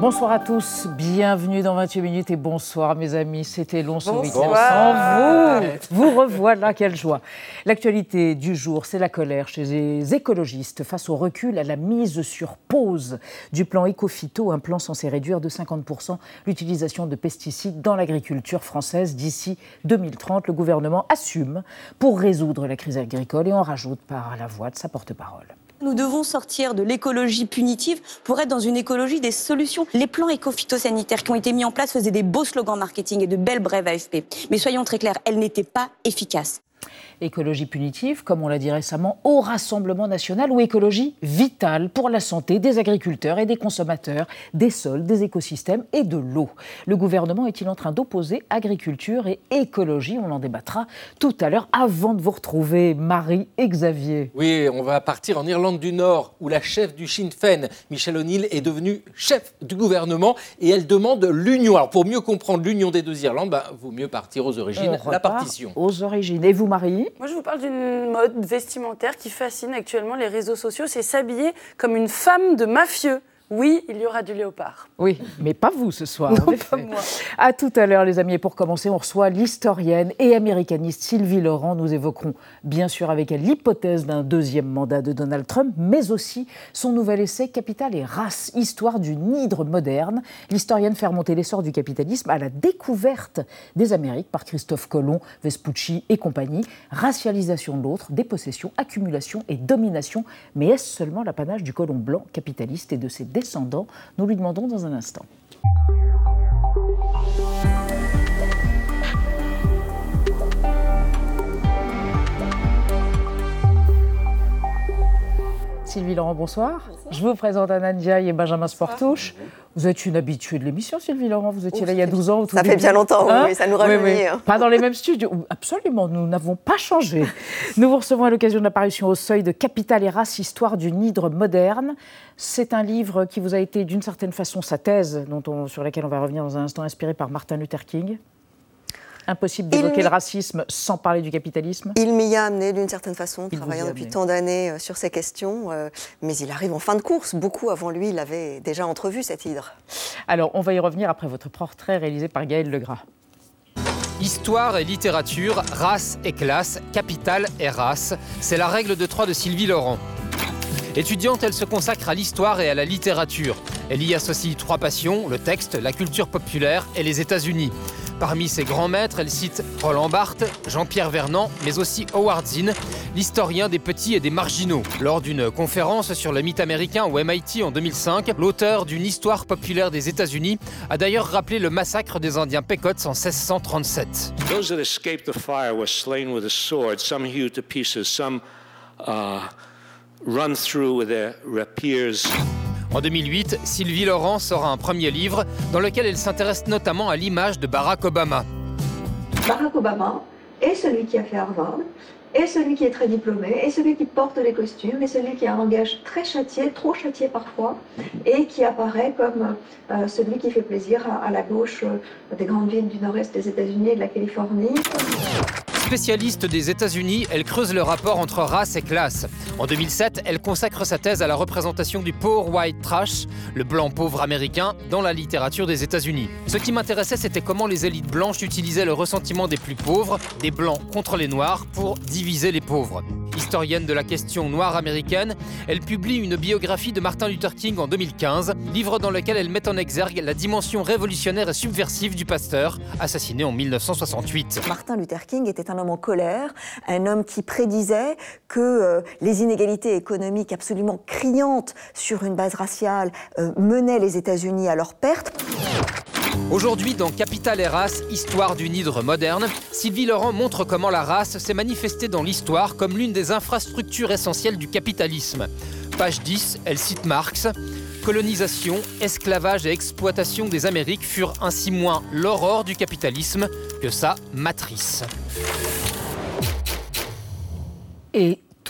Bonsoir à tous, bienvenue dans 28 minutes et bonsoir mes amis. C'était long ce week-end sans vous. Vous revoilà, quelle joie. L'actualité du jour, c'est la colère chez les écologistes face au recul à la mise sur pause du plan Ecofito, un plan censé réduire de 50% l'utilisation de pesticides dans l'agriculture française d'ici 2030. Le gouvernement assume pour résoudre la crise agricole et en rajoute par la voix de sa porte-parole. Nous devons sortir de l'écologie punitive pour être dans une écologie des solutions. Les plans éco-phytosanitaires qui ont été mis en place faisaient des beaux slogans marketing et de belles brèves AFP. Mais soyons très clairs, elles n'étaient pas efficaces écologie punitive, comme on l'a dit récemment, au Rassemblement national ou écologie vitale pour la santé des agriculteurs et des consommateurs, des sols, des écosystèmes et de l'eau. Le gouvernement est-il en train d'opposer agriculture et écologie? On en débattra tout à l'heure avant de vous retrouver, Marie et Xavier. Oui, on va partir en Irlande du Nord où la chef du Sinn Féin, Michelle O'Neill, est devenue chef du gouvernement et elle demande l'union. Alors pour mieux comprendre l'union des deux Irlandes, bah, vaut mieux partir aux origines, la partition. Aux origines. Et vous, Marie? Moi, je vous parle d'une mode vestimentaire qui fascine actuellement les réseaux sociaux, c'est s'habiller comme une femme de mafieux. Oui, il y aura du léopard. Oui, mais pas vous ce soir. Non, pas moi. À tout à l'heure, les amis. Et pour commencer, on reçoit l'historienne et américaniste Sylvie Laurent. Nous évoquerons bien sûr avec elle l'hypothèse d'un deuxième mandat de Donald Trump, mais aussi son nouvel essai Capital et race, histoire d'une hydre moderne. L'historienne fait remonter l'essor du capitalisme à la découverte des Amériques par Christophe Colomb, Vespucci et compagnie. Racialisation de l'autre, dépossession, accumulation et domination. Mais est-ce seulement l'apanage du colon blanc capitaliste et de ses Nous lui demandons dans un instant. Sylvie Laurent, bonsoir. Je vous présente Anna Ndiaye et Benjamin Sportouche. Vous êtes une habituée de l'émission, Sylvie Laurent. Vous étiez là il y a 12 ans. ça fait bien longtemps, oui, hein ça nous rajeunit. Hein. Pas dans les mêmes studios. Absolument, nous n'avons pas changé. nous vous recevons à l'occasion de l'apparition au seuil de Capital et race, histoire d'une hydre moderne. C'est un livre qui vous a été d'une certaine façon sa thèse, dont sur laquelle on va revenir dans un instant, inspiré par Martin Luther King. Impossible d'évoquer le racisme sans parler du capitalisme Il m'y a amené d'une certaine façon, travaillant depuis tant d'années euh, sur ces questions, euh, mais il arrive en fin de course. Beaucoup avant lui l'avaient déjà entrevu, cette hydre. Alors, on va y revenir après votre portrait réalisé par Gaël Legras. Histoire et littérature, race et classe, capital et race, c'est la règle de trois de Sylvie Laurent. Étudiante, elle se consacre à l'histoire et à la littérature. Elle y associe trois passions, le texte, la culture populaire et les États-Unis. Parmi ses grands maîtres, elle cite Roland Barthes, Jean-Pierre Vernant, mais aussi Howard Zinn, l'historien des petits et des marginaux. Lors d'une conférence sur le mythe américain au MIT en 2005, l'auteur d'une histoire populaire des États-Unis a d'ailleurs rappelé le massacre des Indiens Pequots en 1637. Those that escaped the fire were slain with a sword, some hewed to pieces, some uh, run through with their rapiers. En 2008, Sylvie Laurent sort un premier livre dans lequel elle s'intéresse notamment à l'image de Barack Obama. Barack Obama est celui qui a fait Harvard, est celui qui est très diplômé, est celui qui porte les costumes, est celui qui a un langage très châtié, trop châtié parfois, et qui apparaît comme euh, celui qui fait plaisir à, la gauche euh, des grandes villes du nord-est des États-Unis et de la Californie. Spécialiste des États-Unis, elle creuse le rapport entre race et classe. En 2007, elle consacre sa thèse à la représentation du poor white trash, le blanc pauvre américain, dans la littérature des États-Unis. Ce qui m'intéressait, c'était comment les élites blanches utilisaient le ressentiment des plus pauvres, des blancs contre les noirs, pour diviser les pauvres. Historienne de la question noire américaine, elle publie une biographie de Martin Luther King en 2015, livre dans lequel elle met en exergue la dimension révolutionnaire et subversive du pasteur, assassiné en 1968. Martin Luther King était un en colère, un homme qui prédisait que euh, les inégalités économiques absolument criantes sur une base raciale euh, menaient les États-Unis à leur perte. Aujourd'hui, dans Capital et race, histoire d'une hydre moderne, Sylvie Laurent montre comment la race s'est manifestée dans l'histoire comme l'une des infrastructures essentielles du capitalisme. Page 10, elle cite Marx. Colonisation, esclavage et exploitation des Amériques furent ainsi moins l'aurore du capitalisme que sa matrice.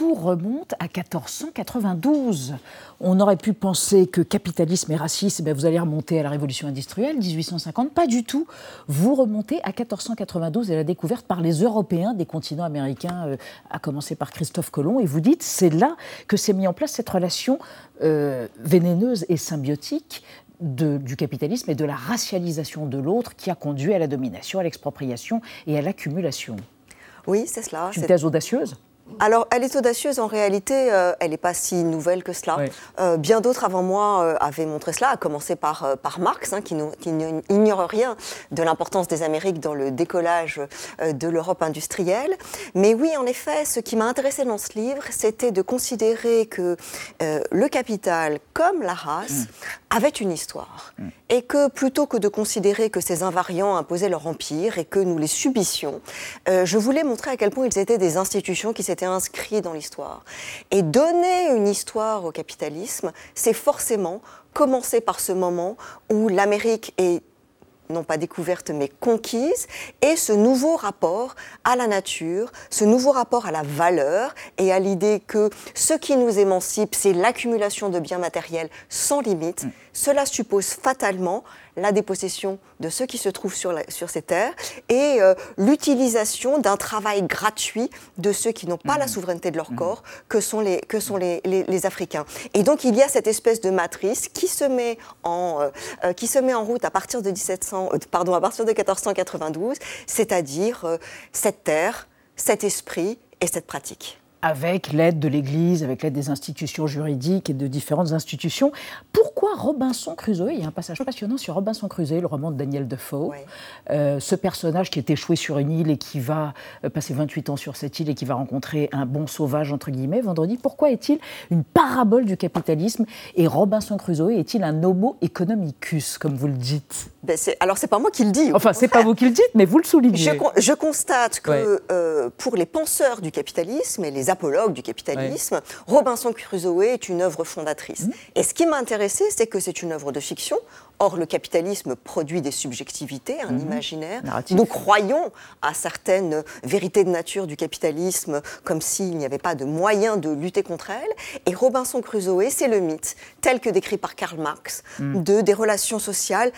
Tout remonte à 1492. On aurait pu penser que capitalisme et racisme, eh vous allez remonter à la révolution industrielle, 1850. Pas du tout. Vous remontez à 1492 et la découverte par les Européens des continents américains, euh, à commencer par Christophe Colomb. Et vous dites, c'est là que s'est mis en place cette relation euh, vénéneuse et symbiotique du capitalisme et de la racialisation de l'autre qui a conduit à la domination, à l'expropriation et à l'accumulation. Oui, c'est cela. C'est une thèse audacieuse alors, elle est audacieuse. En réalité, euh, elle n'est pas si nouvelle que cela. Euh, bien d'autres avant moi euh, avaient montré cela, à commencer par, par Marx, hein, qui, n'ignore rien de l'importance des Amériques dans le décollage de l'Europe industrielle. Mais oui, en effet, ce qui m'a intéressé dans ce livre, c'était de considérer que le capital, comme la race, mm. avait une histoire. Mm. Et que plutôt que de considérer que ces invariants imposaient leur empire et que nous les subissions, je voulais montrer à quel point ils étaient des institutions qui s'étaient inscrit dans l'histoire. Et donner une histoire au capitalisme, c'est forcément commencer par ce moment où l'Amérique est non pas découverte mais conquise, et ce nouveau rapport à la nature, ce nouveau rapport à la valeur et à l'idée que ce qui nous émancipe, c'est l'accumulation de biens matériels sans limite, mm. cela suppose fatalement la dépossession de ceux qui se trouvent sur, sur ces terres et euh, l'utilisation d'un travail gratuit de ceux qui n'ont pas la mmh. souveraineté de leur mmh. corps, que sont, les, que sont les, les, Africains. Et donc il y a cette espèce de matrice qui se met en, euh, euh, qui se met en route à partir de, 1700, pardon, à partir de 1492, c'est-à-dire cette terre, cet esprit et cette pratique avec l'aide de l'Église, avec l'aide des institutions juridiques et de différentes institutions. Pourquoi Robinson Crusoe Il y a un passage passionnant sur Robinson Crusoe, le roman de Daniel Defoe. Euh, ce personnage qui est échoué sur une île et qui va euh, passer 28 ans sur cette île et qui va rencontrer un bon sauvage, entre guillemets, vendredi. Pourquoi est-il une parabole du capitalisme et Robinson Crusoe est-il un homo economicus, comme vous le dites? Ben Alors, c'est pas moi qui le dis. Enfin, c'est pas vous qui le dites, mais vous le soulignez. Je, constate que euh, pour les penseurs du capitalisme et les apologue du capitalisme, Robinson Crusoe est une œuvre fondatrice. Mmh. Et ce qui m'a intéressé, c'est que c'est une œuvre de fiction. Or, le capitalisme produit des subjectivités, un mmh. imaginaire. Nous croyons à certaines vérités de nature du capitalisme, comme s'il n'y avait pas de moyen de lutter contre elles. Et Robinson Crusoe, c'est le mythe, tel que décrit par Karl Marx, mmh. de des relations sociales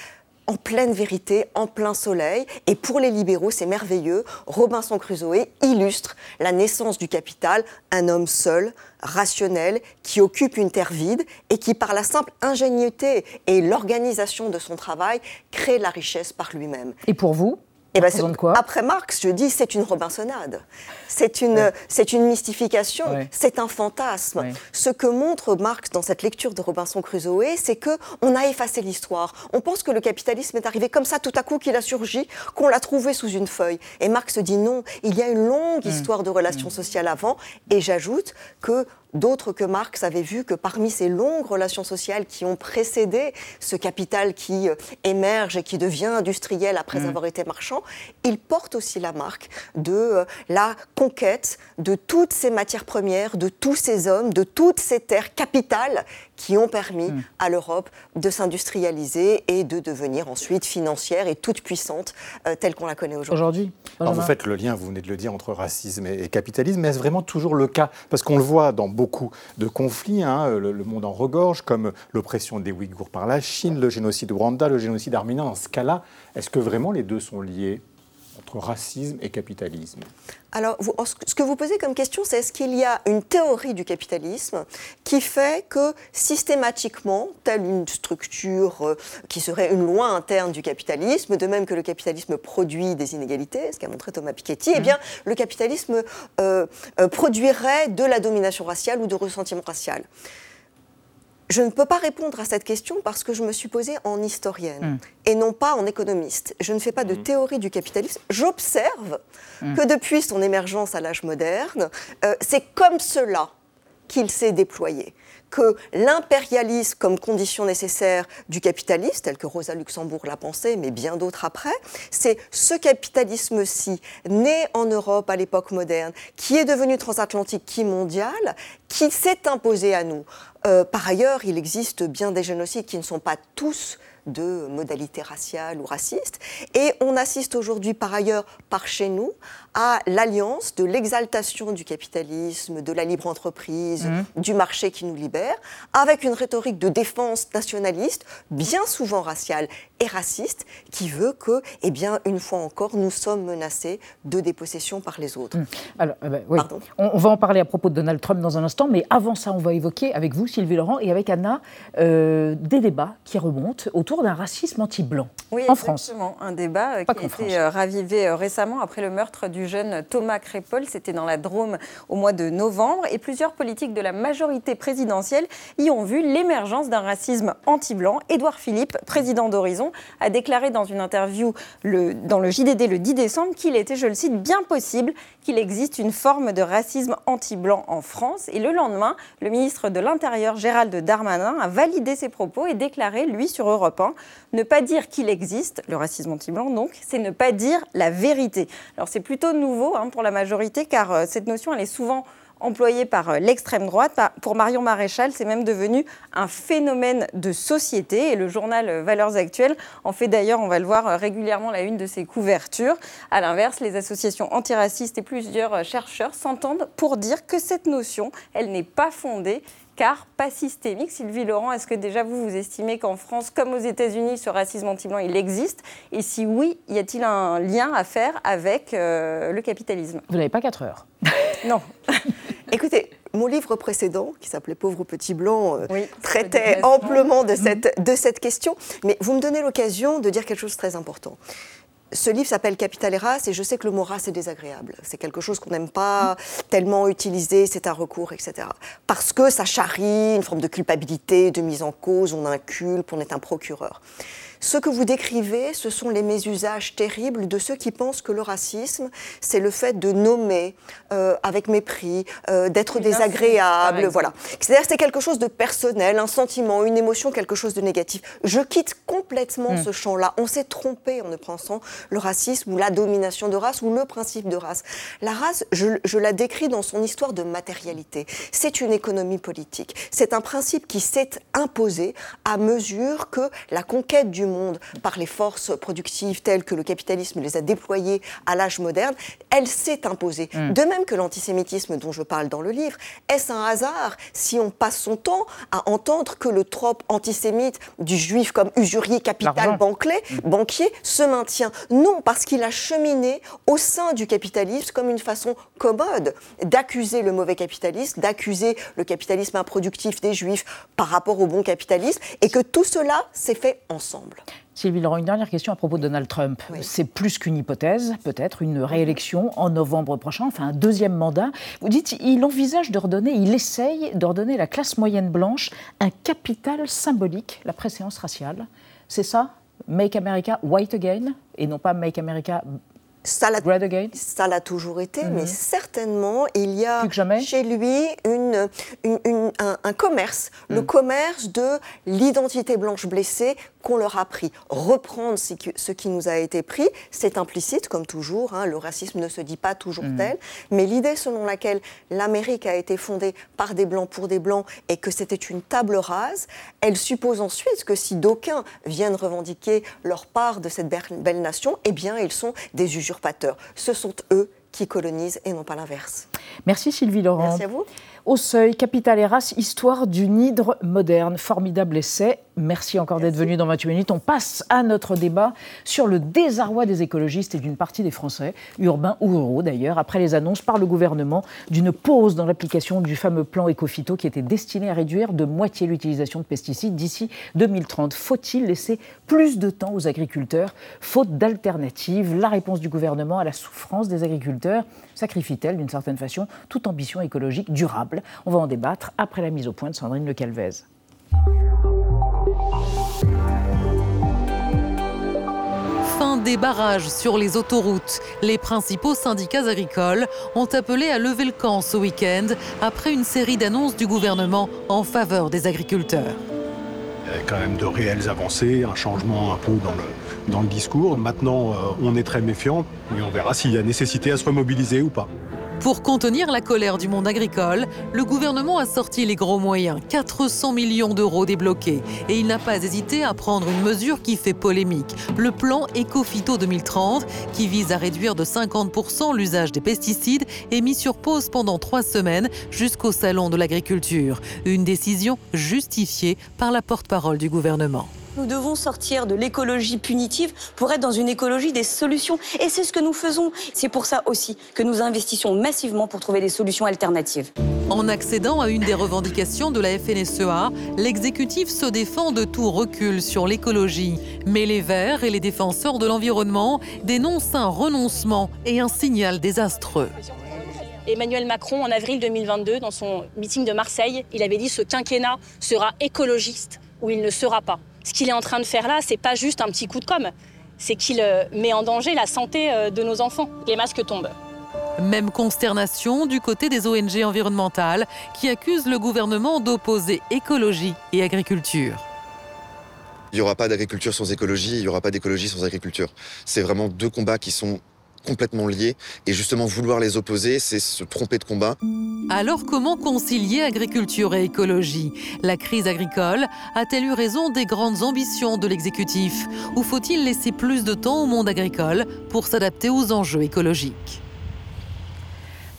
en pleine vérité, en plein soleil. Et pour les libéraux, c'est merveilleux. Robinson Crusoe illustre la naissance du capital, un homme seul, rationnel, qui occupe une terre vide et qui, par la simple ingéniosité et l'organisation de son travail, crée la richesse par lui-même. Et pour vous? Eh ben, quoi après Marx, je dis c'est une Robinsonade, c'est une, c'est une mystification, c'est un fantasme. Ce que montre Marx dans cette lecture de Robinson Crusoe, c'est que on a effacé l'histoire. On pense que le capitalisme est arrivé comme ça tout à coup qu'il a surgi, qu'on l'a trouvé sous une feuille. Et Marx dit non, il y a une longue mmh. histoire de relations mmh. sociales avant. Et j'ajoute que D'autres que Marx avaient vu que parmi ces longues relations sociales qui ont précédé ce capital qui euh, émerge et qui devient industriel après mmh. avoir été marchand, il porte aussi la marque de euh, la conquête de toutes ces matières premières, de tous ces hommes, de toutes ces terres capitales qui ont permis mmh. à l'Europe de s'industrialiser et de devenir ensuite financière et toute puissante euh, telle qu'on la connaît aujourd'hui. Alors vous faites le lien, vous venez de le dire, entre racisme et, capitalisme, mais est-ce vraiment toujours le cas? Parce qu'on le voit dans beaucoup de conflits, hein, le, monde en regorge, comme l'oppression des Ouïghours par la Chine, le génocide de Rwanda, le génocide arménien. Dans ce cas-là, est-ce que vraiment les deux sont liés? Entre racisme et capitalisme alors, ce que vous posez comme question, c'est est-ce qu'il y a une théorie du capitalisme qui fait que systématiquement, telle une structure euh, qui serait une loi interne du capitalisme, de même que le capitalisme produit des inégalités, ce qu'a montré Thomas Piketty, eh mmh. bien, le capitalisme euh, euh, produirait de la domination raciale ou de ressentiment racial je ne peux pas répondre à cette question parce que je me suis posée en historienne hmm. et non pas en économiste. Je ne fais pas de hmm. théorie du capitalisme. J'observe hmm. que depuis son émergence à l'âge moderne, euh, c'est comme cela qu'il s'est déployé que l'impérialisme comme condition nécessaire du capitalisme, tel que Rosa Luxembourg l'a pensé, mais bien d'autres après, c'est ce capitalisme-ci, né en Europe à l'époque moderne, qui est devenu transatlantique, qui mondial, qui s'est imposé à nous. Euh, par ailleurs, il existe bien des génocides qui ne sont pas tous de modalité raciale ou raciste. Et on assiste aujourd'hui par ailleurs, par chez nous, à l'alliance de l'exaltation du capitalisme, de la libre entreprise, mmh. du marché qui nous libère, avec une rhétorique de défense nationaliste, bien souvent raciale et raciste, qui veut que, eh bien, une fois encore, nous sommes menacés de dépossession par les autres. Mmh. Alors, euh, oui. on, va en parler à propos de Donald Trump dans un instant, mais avant ça, on va évoquer avec vous, Sylvie Laurent, et avec Anna, euh, des débats qui remontent autour d'un racisme anti-blanc oui, en France. Un débat euh, qui a été ravivé récemment après le meurtre du jeune Thomas Crépol. C'était dans la Drôme au mois de novembre. Et plusieurs politiques de la majorité présidentielle y ont vu l'émergence d'un racisme anti-blanc. Édouard Philippe, président d'Horizon, a déclaré dans une interview le, dans le JDD le 10 décembre qu'il était, je le cite, bien possible qu'il existe une forme de racisme anti-blanc en France. Et le lendemain, le ministre de l'Intérieur, Gérald Darmanin, a validé ses propos et déclaré, lui, sur Europe 1, ne pas dire qu'il existe, le racisme anti-blanc donc, c'est ne pas dire la vérité. Alors c'est plutôt nouveau hein, pour la majorité car euh, cette notion, elle est souvent employée par euh, l'extrême droite. Pour Marion Maréchal, c'est même devenu un phénomène de société et le journal euh, Valeurs Actuelles en fait d'ailleurs, on va le voir régulièrement, la une de ses couvertures. À l'inverse, les associations antiracistes et plusieurs chercheurs s'entendent pour dire que cette notion, elle n'est pas fondée car pas systémique. Sylvie Laurent, est-ce que déjà vous, vous estimez qu'en France, comme aux États-Unis, ce racisme anti-blanc, il existe? Et si oui, y a-t-il un lien à faire avec euh, le capitalisme? Vous n'avez pas 4 heures. non. Écoutez, mon livre précédent, qui s'appelait Pauvre petit blanc, euh, traitait amplement de cette, de cette question. Mais vous me donnez l'occasion de dire quelque chose de très important ce livre s'appelle Capital et race et je sais que le mot race est désagréable. C'est quelque chose qu'on n'aime pas tellement utiliser, c'est un recours, etc. Parce que ça charrie une forme de culpabilité, de mise en cause, on inculpe, on est un procureur. Ce que vous décrivez, ce sont les mésusages terribles de ceux qui pensent que le racisme, c'est le fait de nommer euh, avec mépris, euh, d'être désagréable, voilà. C'est-à-dire c'est quelque chose de personnel, un sentiment, une émotion, quelque chose de négatif. Je quitte complètement hmm. ce champ-là. On s'est trompé en ne pensant le racisme ou la domination de race ou le principe de race. La race, je, je la décris dans son histoire de matérialité. C'est une économie politique. C'est un principe qui s'est imposé à mesure que la conquête du monde par les forces productives telles que le capitalisme les a déployées à l'âge moderne, elle s'est imposée. Hmm. De même que l'antisémitisme dont je parle dans le livre, est-ce un hasard si on passe son temps à entendre que le trope antisémite du juif comme usurier, capital, hmm. banquier se maintient? Non, parce qu'il a cheminé au sein du capitalisme comme une façon commode d'accuser le mauvais capitalisme, d'accuser le capitalisme improductif des juifs par rapport au bon capitalisme, et que tout cela s'est fait ensemble. Sylvie Laurent, une dernière question à propos de Donald Trump. C'est plus qu'une hypothèse, peut-être une réélection en novembre prochain, enfin un deuxième mandat. Vous dites, il envisage de redonner, il essaye de redonner à la classe moyenne blanche un capital symbolique, la préséance raciale. C'est ça? Make America White Again et non pas Make America ça l'a toujours été, mais mhm. certainement, il y a chez lui une, un, commerce, le mhm. commerce de l'identité blanche blessée qu'on leur a pris. Reprendre ce qui, nous a été pris, c'est implicite, comme toujours, hein, le racisme ne se dit pas toujours mhm. tel, mais l'idée selon laquelle l'Amérique a été fondée par des blancs pour des blancs et que c'était une table rase, elle suppose ensuite que si d'aucuns viennent revendiquer leur part de cette belle nation, eh bien, ils sont des usurpateurs ce sont eux qui colonisent et non pas l'inverse. Merci Sylvie Laurent. Merci à vous. Au seuil, Capital et race, histoire d'une hydre moderne. Formidable essai. Merci encore d'être venu dans 28 minutes. On passe à notre débat sur le désarroi des écologistes et d'une partie des Français, urbains ou ruraux d'ailleurs, après les annonces par le gouvernement d'une pause dans l'application du fameux plan Ecofito qui était destiné à réduire de moitié l'utilisation de pesticides d'ici 2030. Faut-il laisser plus de temps aux agriculteurs, faute d'alternatives La réponse du gouvernement à la souffrance des agriculteurs sacrifie-t-elle d'une certaine façon toute ambition écologique durable? On va en débattre après la mise au point de Sandrine Le Calvez. Fin des barrages sur les autoroutes. Les principaux syndicats agricoles ont appelé à lever le camp ce week-end après une série d'annonces du gouvernement en faveur des agriculteurs. Il y a quand même de réelles avancées, un changement un peu dans le, dans le discours. Maintenant, euh, on est très méfiant et on verra s'il y a nécessité à se remobiliser ou pas. Pour contenir la colère du monde agricole, le gouvernement a sorti les gros moyens, 400 millions d'euros débloqués. Et il n'a pas hésité à prendre une mesure qui fait polémique, le plan Ecofito 2030, qui vise à réduire de 50% l'usage des pesticides et mis sur pause pendant trois semaines jusqu'au Salon de l'agriculture. Une décision justifiée par la porte-parole du gouvernement. Nous devons sortir de l'écologie punitive pour être dans une écologie des solutions. Et c'est ce que nous faisons. C'est pour ça aussi que nous investissons massivement pour trouver des solutions alternatives. En accédant à une des revendications de la FNSEA, l'exécutif se défend de tout recul sur l'écologie. Mais les Verts et les défenseurs de l'environnement dénoncent un renoncement et un signal désastreux. Emmanuel Macron, en avril 2022, dans son meeting de Marseille, il avait dit ce quinquennat sera écologiste ou il ne sera pas ce qu'il est en train de faire là, c'est pas juste un petit coup de com', c'est qu'il euh, met en danger la santé euh, de nos enfants. Les masques tombent. Même consternation du côté des ONG environnementales qui accusent le gouvernement d'opposer écologie et agriculture. Il n'y aura pas d'agriculture sans écologie, il n'y aura pas d'écologie sans agriculture. C'est vraiment deux combats qui sont complètement liés. Et justement, vouloir les opposer, c'est se tromper de combat. Alors comment concilier agriculture et écologie? La crise agricole a-t-elle eu raison des grandes ambitions de l'exécutif? Ou faut-il laisser plus de temps au monde agricole pour s'adapter aux enjeux écologiques?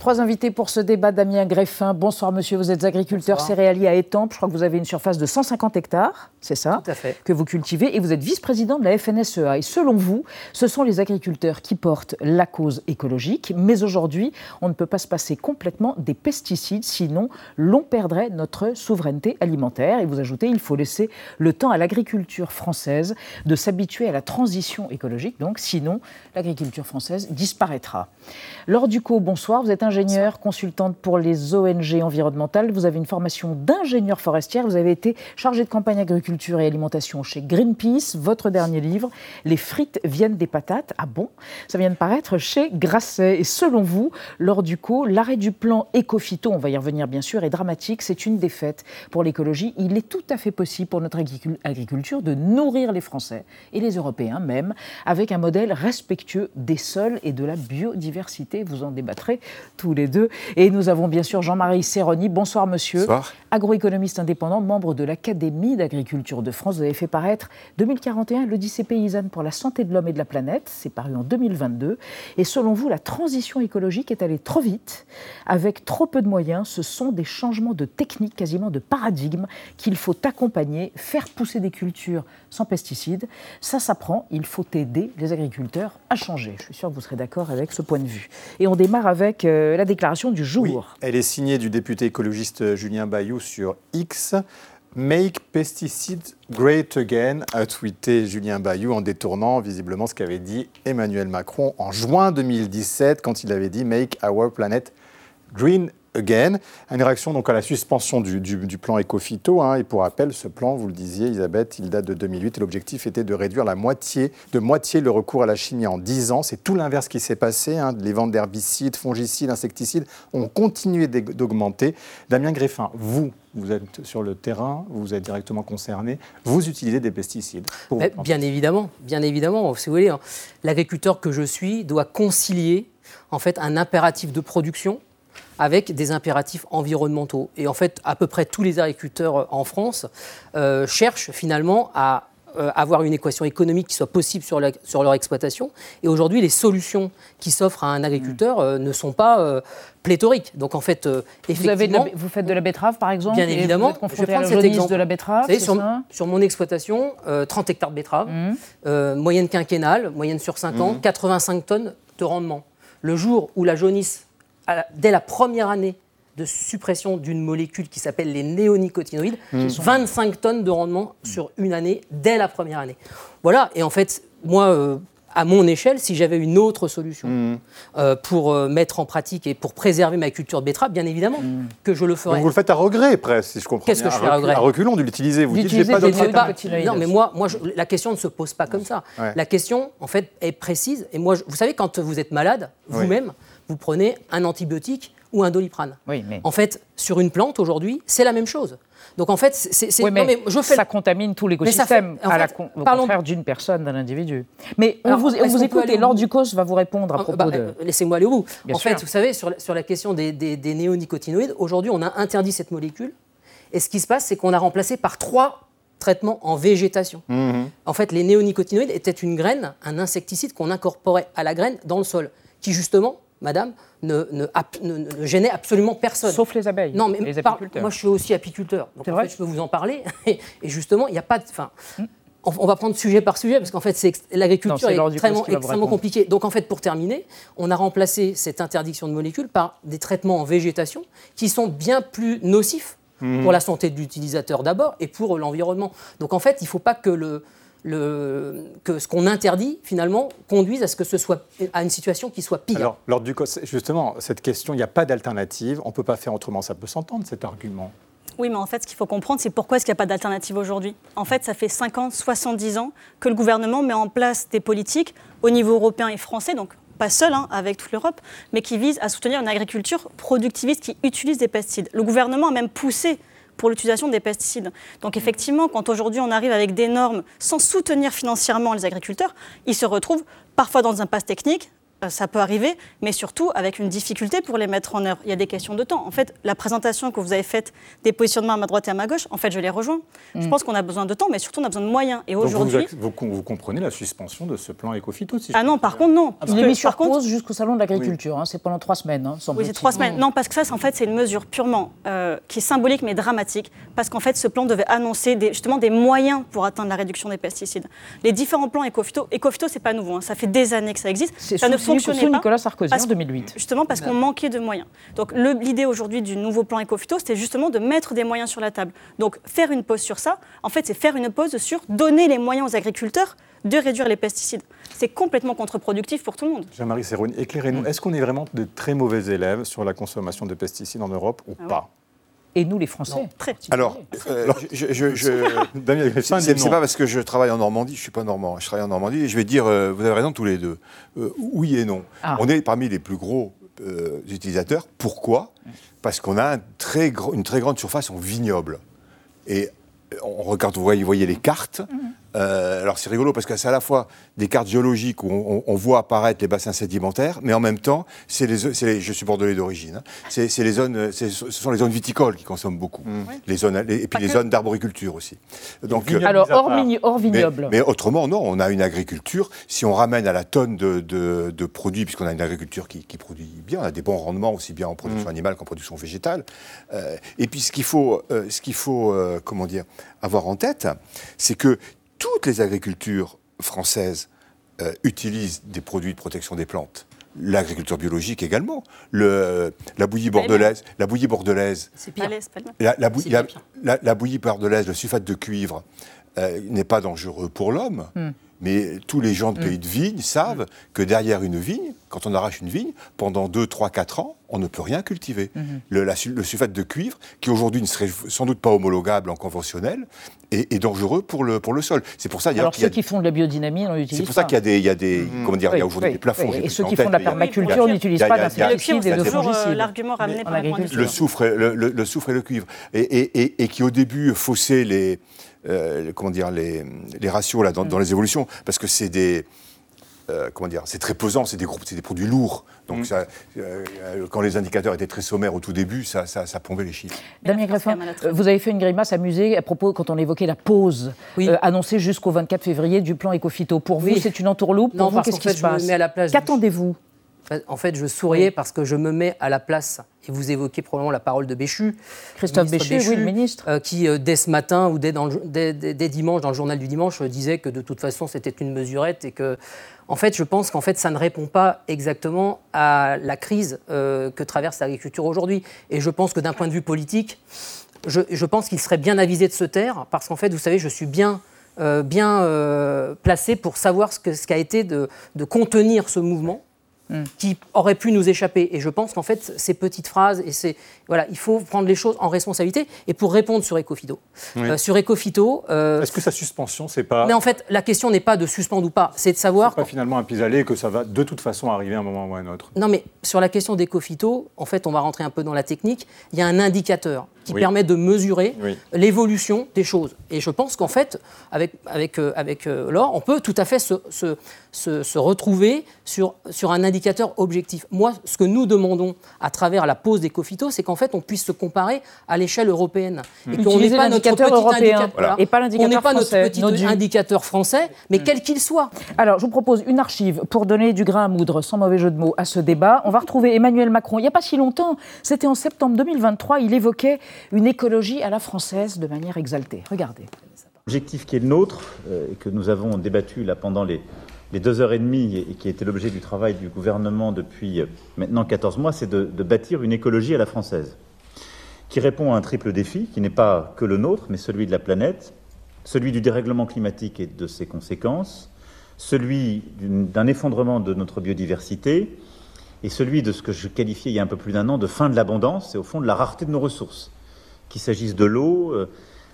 Trois invités pour ce débat. Damien Greffin, bonsoir monsieur, vous êtes agriculteur céréalier à Étampes. Je crois que vous avez une surface de 150 hectares, c'est ça Tout à fait. Que vous cultivez et vous êtes vice-président de la FNSEA. Et selon vous, ce sont les agriculteurs qui portent la cause écologique. Mais aujourd'hui, on ne peut pas se passer complètement des pesticides, sinon l'on perdrait notre souveraineté alimentaire. Et vous ajoutez, il faut laisser le temps à l'agriculture française de s'habituer à la transition écologique. Donc sinon, l'agriculture française disparaîtra. Laure Ducot, bonsoir. Vous êtes un ingénieure consultante pour les ONG environnementales. Vous avez une formation d'ingénieur forestière. Vous avez été chargée de campagne agriculture et alimentation chez Greenpeace. Votre dernier livre, Les frites viennent des patates. Ah bon? Ça vient de paraître chez Grasset. Et selon vous, lors du coup, l'arrêt du plan Ecofito, on va y revenir bien sûr, est dramatique. C'est une défaite pour l'écologie. Il est tout à fait possible pour notre agriculture de nourrir les Français et les Européens même avec un modèle respectueux des sols et de la biodiversité. Vous en débattrez tous les deux. Et nous avons bien sûr Jean-Marie Serroni. Bonsoir, monsieur. Bonsoir. Agroéconomiste indépendant, membre de l'Académie d'agriculture de France. Vous avez fait paraître 2041 l'Odyssée paysanne pour la santé de l'homme et de la planète. C'est paru en 2022. Et selon vous, la transition écologique est allée trop vite, avec trop peu de moyens. Ce sont des changements de technique, quasiment de paradigme, qu'il faut accompagner, faire pousser des cultures sans pesticides. Ça s'apprend. Il faut aider les agriculteurs à changer. Je suis sûr que vous serez d'accord avec ce point de vue. Et on démarre avec euh, la déclaration du jour. elle est signée du député écologiste Julien Bayou sur X. Make pesticides great again, a tweeté Julien Bayou en détournant visiblement ce qu'avait dit Emmanuel Macron en juin 2017 quand il avait dit Make our planet green again. Une réaction donc à la suspension du, plan Ecofito. Hein. Et pour rappel, ce plan, vous le disiez, Elisabeth, il date de 2008 et l'objectif était de réduire la moitié, de moitié le recours à la chimie en 10 ans. C'est tout l'inverse qui s'est passé. Hein. Les ventes d'herbicides, fongicides, insecticides ont continué d'augmenter. Damien Greffin, vous, vous êtes sur le terrain, vous êtes directement concerné, vous utilisez des pesticides. bien évidemment, bien évidemment. Si vous voulez, hein, l'agriculteur que je suis doit concilier en fait un impératif de production avec des impératifs environnementaux. Et en fait, à peu près tous les agriculteurs euh, en France euh, cherchent finalement à euh, avoir une équation économique qui soit possible sur, sur leur exploitation. Et aujourd'hui, les solutions qui s'offrent à un agriculteur ne sont pas pléthoriques. Donc en fait, effectivement... Vous, faites de la betterave, par exemple Bien évidemment. Vous êtes confronté à cet exemple. de la betterave, savez, sur, sur, mon exploitation, 30 hectares de betterave, mmh. moyenne quinquennale, moyenne sur 5 ans, 85 mmh. tonnes de rendement. Le jour où la jaunisse dès la première année de suppression d'une molécule qui s'appelle les néonicotinoïdes, 25 mmh. tonnes de rendement sur une année dès la première année. Voilà, et en fait, moi, euh, à mon échelle, si j'avais une autre solution mmh. euh, pour euh, mettre en pratique et pour préserver ma culture de betterave, bien évidemment mmh. que je le ferais. Donc vous le faites à regret, presque, si je comprends Qu'est-ce que je fais à regret À reculons de l'utiliser. Vous dites, j'ai pas d'autre Non, mais moi, moi la question ne se pose pas comme ça. La question, en fait, est précise. Et moi, vous savez, quand vous êtes malade, vous-même, vous prenez un antibiotique ou un doliprane. En fait, sur une plante aujourd'hui, c'est la même chose. Donc en fait, c'est. mais, je fais... ça contamine tout l'écosystème, au contraire d'une personne, d'un individu. Mais on vous, on vous écoute et Laure Ducos va vous répondre à ah, propos bah, de. Euh, laissez-moi aller au bout. en fait, vous savez, sur, sur la question des, des néonicotinoïdes, aujourd'hui, on a interdit cette molécule. Et ce qui se passe, c'est qu'on a remplacé par trois traitements en végétation. Mhm. En fait, les néonicotinoïdes étaient une graine, un insecticide qu'on incorporait à la graine dans le sol, qui justement madame, ne, ne, gênait absolument personne. Sauf les abeilles. Non, mais les apiculteurs. moi, je suis aussi apiculteur. Donc, en fait, je peux vous en parler. Et, justement, il n'y a pas de. Enfin, on va prendre sujet par sujet parce qu'en fait, l'agriculture est, extrêmement, extrêmement compliquée. Donc, en fait, pour terminer, on a remplacé cette interdiction de molécules par des traitements en végétation qui sont bien plus nocifs hmm. pour la santé de l'utilisateur d'abord et pour l'environnement. Donc, en fait, il ne faut pas que le le, que ce qu'on interdit, finalement, conduise à ce que ce soit à une situation qui soit pire. Alors, lors du justement, cette question, il n'y a pas d'alternative, on ne peut pas faire autrement, ça peut s'entendre cet argument. Oui, mais en fait, ce qu'il faut comprendre, c'est pourquoi est-ce qu'il n'y a pas d'alternative aujourd'hui? En fait, ça fait 50, 70 ans que le gouvernement met en place des politiques au niveau européen et français, donc pas seul, hein, avec toute l'Europe, mais qui visent à soutenir une agriculture productiviste qui utilise des pesticides. Le gouvernement a même poussé pour l'utilisation des pesticides. Donc effectivement, quand aujourd'hui on arrive avec des normes sans soutenir financièrement les agriculteurs, ils se retrouvent parfois dans un passe technique, ça peut arriver, mais surtout avec une difficulté pour les mettre en œuvre. Il y a des questions de temps. En fait, la présentation que vous avez faite des positionnements à ma droite et à ma gauche, en fait, je les rejoins. Je mm. pense qu'on a besoin de temps, mais surtout on a besoin de moyens. Et aujourd'hui, vous, vous, comprenez la suspension de ce plan éco-phyto Ah non, par contre non. Il est mis sur pause jusqu'au salon de l'agriculture. Hein. c'est pendant trois semaines. Hein, oui, c'est trois semaines. Non, parce que ça, en fait, c'est une mesure purement euh, qui est symbolique mais dramatique, parce qu'en fait, ce plan devait annoncer justement des moyens pour atteindre la réduction des pesticides. Les différents plans éco-phyto, éco-phyto, c'est pas nouveau. Hein. ça fait des années que ça existe. Ça ne fonctionnait pas. Sarkozy en 2008. Justement parce qu'on manquait de moyens. Donc l'idée aujourd'hui du nouveau plan Ecofito, c'était justement de mettre des moyens sur la table. Donc faire une pause sur ça, en fait, c'est faire une pause sur donner les moyens aux agriculteurs de réduire les pesticides. C'est complètement contre-productif pour tout le monde. Jean-Marie Serroni, éclairez-nous. Mm. Est-ce qu'on est vraiment de très mauvais élèves sur la consommation de pesticides en Europe ou ah pas? Et nous les Français. très. Alors, euh, je, je, je c'est pas parce que je travaille en Normandie, je suis pas normand, je travaille en Normandie et je vais dire, euh, vous avez raison tous les deux, euh, oui et non. Ah. On est parmi les plus gros utilisateurs. Pourquoi? Parce qu'on a un très une très grande surface en vignoble. Et on regarde, vous voyez, vous voyez les cartes. Mhm. Euh, alors c'est rigolo parce que c'est à la fois des cartes géologiques où on, voit apparaître les bassins sédimentaires, mais en même temps, c'est les, les, je suis bordelais d'origine, hein, c'est les zones, ce sont les zones viticoles qui consomment beaucoup, mmh. les zones, et puis les zones d'arboriculture aussi. Donc, euh, alors hors, hors vignoble. Mais, autrement, non, on a une agriculture. Si on ramène à la tonne de, de, produits, puisqu'on a une agriculture qui, produit bien, on a des bons rendements aussi bien en production mmh. animale qu'en production végétale. Euh, et puis ce qu'il faut, ce qu'il faut, comment dire, avoir en tête, c'est que toutes les agricultures françaises euh, utilisent des produits de protection des plantes. L'agriculture biologique également. Le, la bouillie bordelaise, la bouillie bordelaise. La, la, bouillie bordelaise, le sulfate de cuivre euh, n'est pas dangereux pour l'homme. Hmm. Mais tous les gens de pays de vigne savent que derrière une vigne, quand on arrache une vigne, pendant 2, 3, 4 ans, on ne peut rien cultiver. Mhm. le, sulfate de cuivre, qui aujourd'hui ne serait sans doute pas homologable en conventionnel, est, dangereux pour le, pour le sol. C'est pour ça Alors ceux qui font de la biodynamie, on l'utilise C'est pour ça qu'il y a des, il y a des mhm. comment dire, il y a aujourd'hui des plafonds. Et ceux qui font de la permaculture n'utilisent pas d'insecticides et de fongicides. L'argument ramené par le soufre, le soufre et le cuivre, et qui au début faussait les euh, comment dire, les, les ratios là, dans, dans, les évolutions, parce que c'est des, euh, comment dire, c'est très pesant, c'est des groupes, c'est des produits lourds. Donc, mm. ça, euh, quand les indicateurs étaient très sommaires au tout début, ça, ça, ça plombait les chiffres. Damien Greffin, vous avez fait une grimace amusée à propos, quand on évoquait la pause annoncée jusqu'au 24 février du plan Ecofito. Pour vous, c'est une entourloupe? Non, qu'est-ce qui se passe? Qu'attendez-vous? En fait, je souriais parce que je me mets à la place, et vous évoquez probablement la parole de Béchu. Christophe Béchu, oui, le ministre. qui, dès ce matin ou dès, dans dès, dimanche, dans le journal du dimanche, disait que de toute façon, c'était une mesurette et que en fait, je pense qu'en fait, ça ne répond pas exactement à la crise euh, que traverse l'agriculture aujourd'hui. Et je pense que d'un point de vue politique, je, pense qu'il serait bien avisé de se taire, parce qu'en fait, vous savez, je suis bien, euh, bien euh, placé pour savoir ce qu'a ce été de, de, contenir ce mouvement Hmm. qui auraient pu nous échapper. Et je pense qu'en fait, ces petites phrases, et c'est voilà, il faut prendre les choses en responsabilité. Et pour répondre sur Ecofito, euh, sur Ecofito, euh, est-ce que sa suspension, c'est pas Mais en fait, la question n'est pas de suspendre ou pas, c'est de savoir. C'est pas finalement un pis-aller que ça va de toute façon arriver à un moment ou à un autre. Non, mais sur la question d'Ecofito, en fait, on va rentrer un peu dans la technique. Il y a un indicateur qui permet de mesurer l'évolution des choses. Et je pense qu'en fait, avec, avec, euh, avec Laure, on peut tout à fait se, se, se, se retrouver sur, sur un indicateur indicateur objectif. Moi, ce que nous demandons à travers la pause des cofitos, c'est qu'en fait, on puisse se comparer à l'échelle européenne. Et qu'on n'ait pas notre petit européen et pas l'indicateur pas notre petit indicateur français, mais mm. quel qu'il soit. Alors, je vous propose une archive pour donner du grain à moudre, sans mauvais jeu de mots, à ce débat. On va retrouver Emmanuel Macron. Il n'y a pas si longtemps, c'était en septembre 2023, il évoquait une écologie à la française de manière exaltée. Regardez. L'objectif qui est le nôtre, euh, et que nous avons débattu là pendant les les deux heures et demie et qui été l'objet du travail du gouvernement depuis euh, maintenant 14 mois, c'est de, bâtir une écologie à la française qui répond à un triple défi qui n'est pas que le nôtre, mais celui de la planète, celui du dérèglement climatique et de ses conséquences, celui d'un effondrement de notre biodiversité et celui de ce que je qualifiais il y a un peu plus d'un an de fin de l'abondance et au fond de la rareté de nos ressources, qu'il s'agisse de l'eau, euh,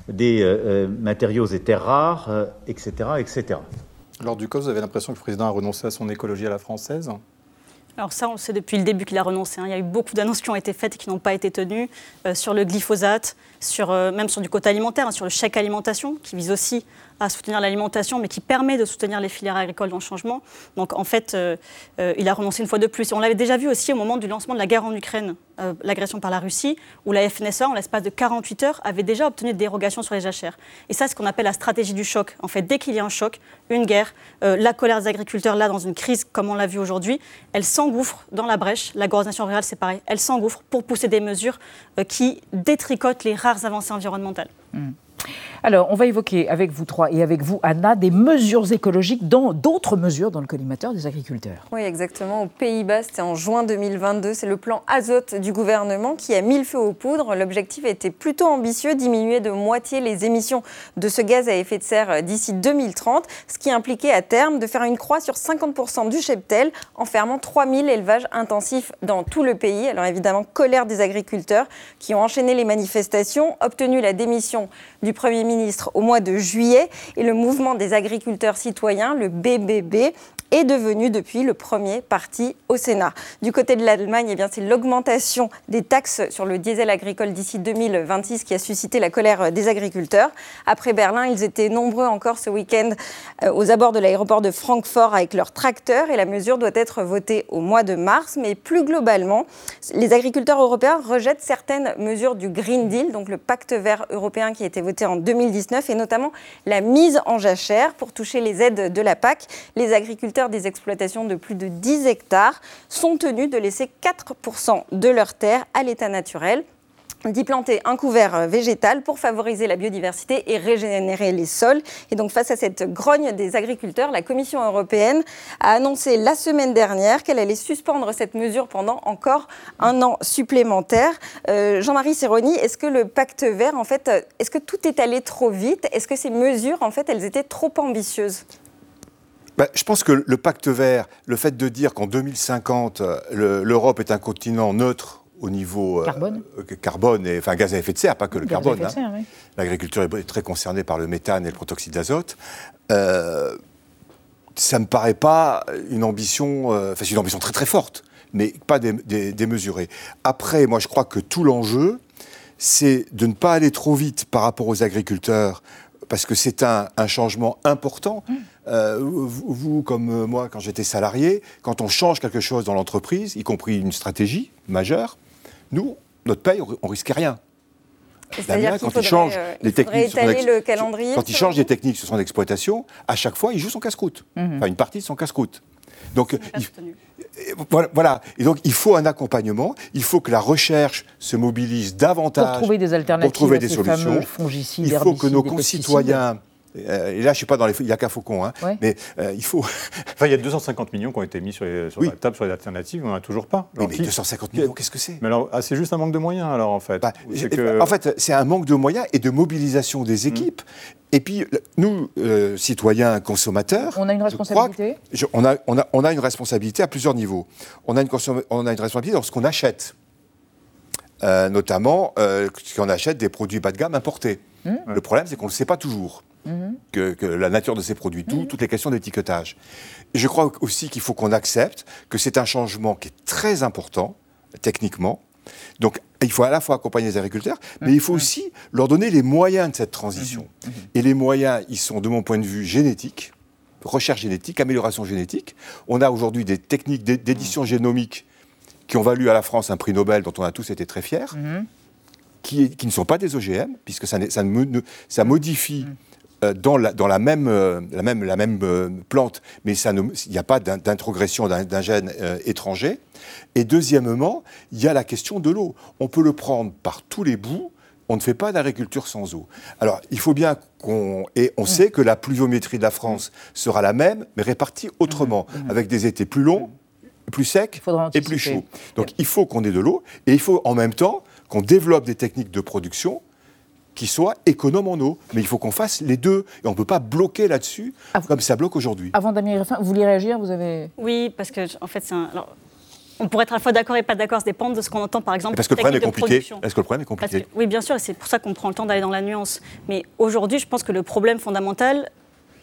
des euh, matériaux et terres rares, etc. Lors du COP, vous avez l'impression que le président a renoncé à son écologie à la française alors ça, on sait depuis le début qu'il a renoncé. Hein. Il y a eu beaucoup d'annonces qui ont été faites et qui n'ont pas été tenues euh, sur le glyphosate, euh, même sur du quota alimentaire, hein, sur le chèque alimentation, qui vise aussi à soutenir l'alimentation, mais qui permet de soutenir les filières agricoles dans le changement. Donc en fait, euh, il a renoncé une fois de plus. on l'avait déjà vu aussi au moment du lancement de la guerre en Ukraine, l'agression par la Russie, où la FNSA, en l'espace de 48 heures, avait déjà obtenu des dérogations sur les jachères. Et ça, c'est ce qu'on appelle la stratégie du choc. En fait, dès qu'il y a un choc, une guerre, la colère des agriculteurs, là, dans une crise comme on l'a vu aujourd'hui, elle s'engouffre dans la brèche. La coordination rurale, c'est pareil. Elle s'engouffre pour pousser des mesures euh, qui détricotent les rares avancées environnementales. Mmh. Alors, on va évoquer avec vous trois et avec vous, Anna, des mesures écologiques dans d'autres mesures dans le collimateur des agriculteurs. Oui, exactement. Aux Pays-Bas, c'était en juin 2022. C'est le plan azote du gouvernement qui a mis le feu aux poudres. L'objectif était plutôt ambitieux, diminuer de moitié les émissions de ce gaz à effet de serre d'ici 2030, ce qui impliquait à terme de faire une croix sur 50% du cheptel en fermant 3000 élevages intensifs dans tout le pays. Alors évidemment, colère des agriculteurs qui ont enchaîné les manifestations, obtenu la démission du Premier ministre au mois de juillet et le mouvement des agriculteurs citoyens, le BBB, est devenu depuis le premier parti au Sénat. Du côté de l'Allemagne, eh c'est l'augmentation des taxes sur le diesel agricole d'ici 2026 qui a suscité la colère des agriculteurs. Après Berlin, ils étaient nombreux encore ce week-end euh, aux abords de l'aéroport de Francfort avec leurs tracteurs et la mesure doit être votée au mois de mars. Mais plus globalement, les agriculteurs européens rejettent certaines mesures du Green Deal, donc le pacte vert européen qui a été voté en 2019 et notamment la mise en jachère pour toucher les aides de la PAC. Les agriculteurs des exploitations de plus de 10 hectares sont tenus de laisser 4% de leurs terres à l'état naturel d'y planter un couvert végétal pour favoriser la biodiversité et régénérer les sols. Et donc face à cette grogne des agriculteurs, la Commission européenne a annoncé la semaine dernière qu'elle allait suspendre cette mesure pendant encore un an supplémentaire. Euh, Jean-Marie Serroni, est-ce que le pacte vert, en fait, est-ce que tout est allé trop vite? Est-ce que ces mesures, en fait, elles étaient trop ambitieuses? Bah, je pense que le pacte vert, le fait de dire qu'en 2050, l'Europe est un continent neutre au niveau euh, carbone, carbone et enfin gaz à effet de serre, pas que le carbone. Hein. L'agriculture est très concernée par le méthane et le protoxyde d'azote. Euh, ça me paraît pas une ambition, euh, enfin c'est une ambition très très forte, mais pas démesurée. Après, moi je crois que tout l'enjeu, c'est de ne pas aller trop vite par rapport aux agriculteurs, parce que c'est un, changement important. Mmh. Euh, vous, comme euh, moi, quand j'étais salarié, quand on change quelque chose dans l'entreprise, y compris une stratégie majeure, nous, notre paye, on risque rien. Damien, quand il change euh, les techniques, le calendrier, quand il change les techniques sur son exploitation, à chaque fois, il joue son casse-croûte, mmh. enfin une partie de son casse-croûte. Donc, voilà. Et donc, il faut un accompagnement. Il faut que la recherche se mobilise davantage pour trouver des alternatives, pour trouver des solutions. il faut que nos concitoyens et là, je ne suis pas dans les. Il n'y a qu'un faucon, hein. mais euh, il faut. enfin, il y a 250 millions qui ont été mis sur, la table sur les alternatives, on n'en a toujours pas. mais 250 millions, qu'est-ce que c'est? Mais alors, ah, c'est juste un manque de moyens, alors, en fait. Bah, en fait, c'est un manque de moyens et de mobilisation des mmh. équipes. Et puis, nous, euh, citoyens, consommateurs. On a une responsabilité on, a, on, a, on, a, une responsabilité à plusieurs niveaux. On a une, on a une responsabilité dans ce qu'on achète. notamment, quand on achète des produits bas de gamme importés. Mmh. Le problème, c'est qu'on ne le sait pas toujours que, la nature de ces produits, tout, toutes les questions d'étiquetage. Je crois aussi qu'il faut qu'on accepte que c'est un changement qui est très important, techniquement. Donc, il faut à la fois accompagner les agriculteurs, mais il faut aussi leur donner les moyens de cette transition. Et les moyens, ils sont, de mon point de vue, génétiques, recherche génétique, amélioration génétique. On a aujourd'hui des techniques d'édition génomique qui ont valu à la France un prix Nobel dont on a tous été très fiers, qui, ne sont pas des OGM, puisque ça, ça, ça modifie dans, la, dans la, même, euh, la même, la même euh, plante, mais il n'y a pas d'introgression d'un gène étranger. Et deuxièmement, il y a la question de l'eau. On peut le prendre par tous les bouts. On ne fait pas d'agriculture sans eau. Alors, il faut bien qu'on... Et on mm. sait que la pluviométrie de la France sera la même, mais répartie autrement, mm. Mm. avec des étés plus longs, plus secs et plus chauds. Donc, il faut qu'on ait de l'eau, et il faut en même temps qu'on développe des techniques de production qui soit économe en eau. Mais il faut qu'on fasse les deux. Et on ne peut pas bloquer là-dessus comme ça bloque aujourd'hui. Avant Damien Griffin, vous voulez réagir vous avez... Oui, parce que en fait, c'est un... on pourrait être à la fois d'accord et pas d'accord, ça dépend de ce qu'on entend par exemple. Parce que le problème est compliqué. Est-ce que le problème est compliqué Oui, bien sûr, c'est pour ça qu'on prend le temps d'aller dans la nuance. Mais aujourd'hui, je pense que le problème fondamental,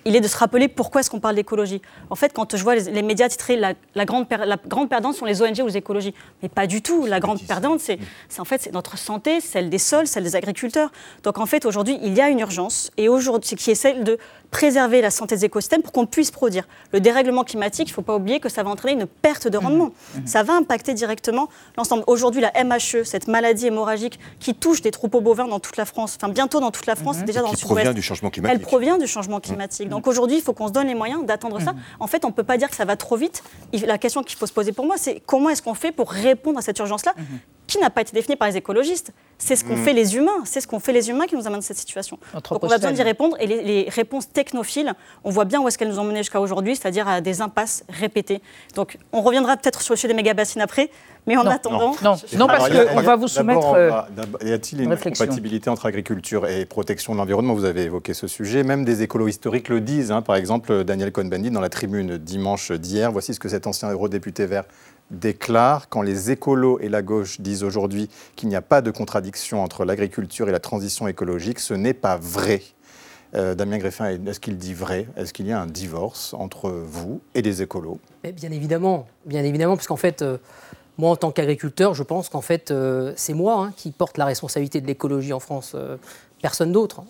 il est de se rappeler pourquoi est-ce qu'on parle d'écologie. En fait, quand je vois les, médias titrer la, grande la, grande perdante sont les ONG ou les écologies, mais pas du tout. La grande perdante, c'est en fait c'est notre santé, celle des sols, celle des agriculteurs. Donc en fait, aujourd'hui, il y a une urgence, et aujourd'hui, qui est celle de préserver la santé des écosystèmes pour qu'on puisse produire. Le dérèglement climatique, il ne faut pas oublier que ça va entraîner une perte de rendement. Mmh. Ça va impacter directement l'ensemble. Aujourd'hui, la MHE, cette maladie hémorragique qui touche des troupeaux bovins dans toute la France, enfin bientôt dans toute la France, mmh. déjà dans le sud-ouest. provient du changement climatique. Elle provient du changement climatique. Donc aujourd'hui, il faut qu'on se donne les moyens d'attendre ça. En fait, on ne peut pas dire que ça va trop vite. La question qu'il faut se poser pour moi, c'est comment est-ce qu'on fait pour répondre à cette urgence-là? Qui n'a pas été définie par les écologistes. C'est ce qu'ont fait les humains. C'est ce qu'ont fait les humains qui nous amènent à cette situation. Donc on a besoin d'y répondre. Et les, réponses technophiles, on voit bien où est-ce qu'elles nous ont mené jusqu'à aujourd'hui, c'est-à-dire à des impasses répétées. Donc on reviendra peut-être sur le sujet des méga-bassines après. Mais en attendant. Non, non, parce qu'on va vous soumettre. Euh, y a-t-il une compatibilité entre agriculture et protection de l'environnement? Vous avez évoqué ce sujet. Même des écolos historiques le disent. Hein. Par exemple, Daniel Cohn-Bendit, dans la tribune dimanche d'hier, voici ce que cet ancien eurodéputé vert déclare quand les écolos et la gauche disent aujourd'hui qu'il n'y a pas de contradiction entre l'agriculture et la transition écologique, ce n'est pas vrai. Euh, Damien Greffin, est-ce qu'il dit vrai? Est-ce qu'il y a un divorce entre vous et les écolos? Bien évidemment, bien évidemment, parce qu'en fait, euh, moi en tant qu'agriculteur, je pense qu'en fait, euh, c'est moi hein, qui porte la responsabilité de l'écologie en France. Personne d'autre.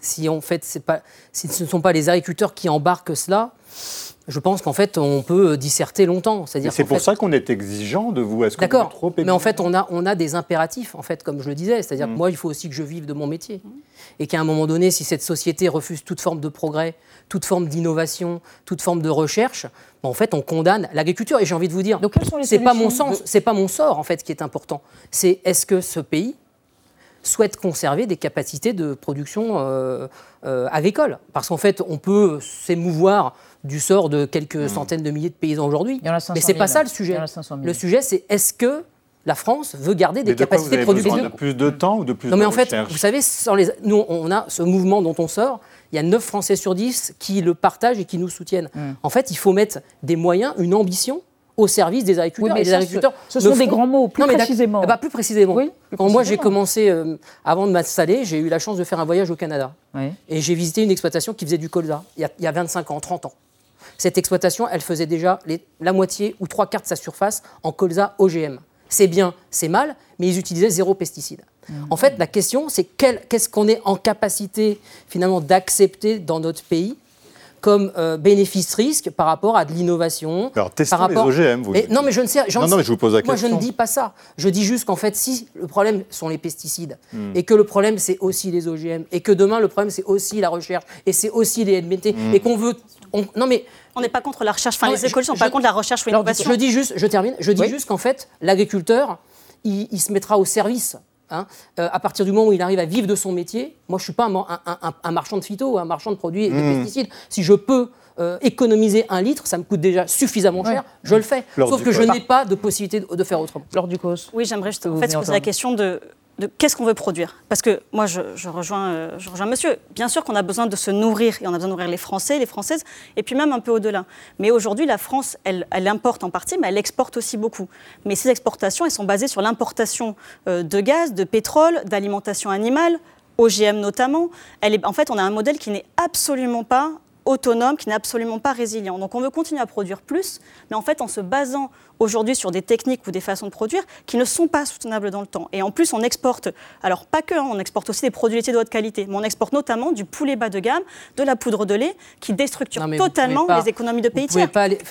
si en fait, pas, si ce ne sont pas les agriculteurs qui embarquent cela, je pense qu'en fait, on peut disserter longtemps. C'est-à-dire c'est pour ça qu'on est exigeant de vous. Est-ce D'accord. Trop mais en fait, on a, on a des impératifs, en fait, comme je le disais. C'est-à-dire que mm. moi, il faut aussi que je vive de mon métier. Et qu'à un moment donné, si cette société refuse toute forme de progrès, toute forme d'innovation, toute forme de recherche, en fait, on condamne l'agriculture. Et j'ai envie de vous dire, c'est pas mon sens, c'est pas mon sort en fait qui est important. C'est est-ce que ce pays souhaite conserver des capacités de production euh, euh, agricole. Parce qu'en fait, on peut s'émouvoir du sort de quelques hmm. centaines de milliers de paysans aujourd'hui. Mais c'est pas ça le sujet. Le sujet, c'est est-ce que la France veut garder des capacités de production. De plus de temps ou de plus non, mais en fait, vous savez, les... nous, on a ce mouvement dont on sort. Il y a 9 Français sur 10 qui le partagent et qui nous soutiennent. Hmm. En fait, il faut mettre des moyens, une ambition au service des agriculteurs. mais les agriculteurs ce, sont des grands mots, plus précisément. Eh ben, plus précisément. Quand moi j'ai commencé, euh, avant de m'installer, j'ai eu la chance de faire un voyage au Canada. Et j'ai visité une exploitation qui faisait du colza, il y, a, 25 ans, 30 ans. Cette exploitation, elle faisait déjà la moitié ou trois quarts de sa surface en colza OGM. C'est bien, c'est mal, mais ils utilisaient zéro pesticide. Mmh. En fait, la question, c'est qu'est-ce qu'on est en capacité finalement d'accepter dans notre pays comme euh, bénéfice-risque par rapport à de l'innovation. Alors, testons par rapport... les OGM, vous Non, mais je ne sais. Non, non, mais je vous pose la question. Moi, je ne dis pas ça. Je dis juste qu'en fait, si le problème sont les pesticides, hmm. et que le problème, c'est aussi les OGM, et que demain, le problème, c'est aussi la recherche, et c'est aussi les NBT, hmm. et qu'on veut. Non, mais. On n'est pas contre la recherche. Enfin, les écoles ne sont pas contre la recherche ou l'innovation. Je dis juste, je termine, je dis juste qu'en fait, l'agriculteur, il, se mettra au service Hein, euh, à partir du moment où il arrive à vivre de son métier, moi je ne suis pas un, marchand de phyto ou un marchand de produits et de mmh. pesticides. Si je peux euh, économiser un litre, ça me coûte déjà suffisamment cher, je le fais. Sauf que je n'ai pas de possibilité de, faire autrement. Lors du cause. Oui, j'aimerais juste en fait, se poser la question de de qu'est-ce qu'on veut produire. Parce que moi, je, rejoins, euh, je rejoins monsieur. Bien sûr qu'on a besoin de se nourrir, et on a besoin de nourrir les Français, les Françaises, et puis même un peu au-delà. Mais aujourd'hui, la France, elle, importe en partie, mais elle exporte aussi beaucoup. Mais ces exportations, elles sont basées sur l'importation euh, de gaz, de pétrole, d'alimentation animale, OGM notamment. En fait, on a un modèle qui n'est absolument pas autonome, qui n'est absolument pas résilient. Donc on veut continuer à produire plus, mais en fait en se basant aujourd'hui sur des techniques ou des façons de produire qui ne sont pas soutenables dans le temps. Et en plus, on exporte, alors pas que, hein, on exporte aussi des produits laitiers de haute qualité, mais on exporte notamment du poulet bas de gamme, de la poudre de lait, qui déstructure totalement les économies de pays tiers.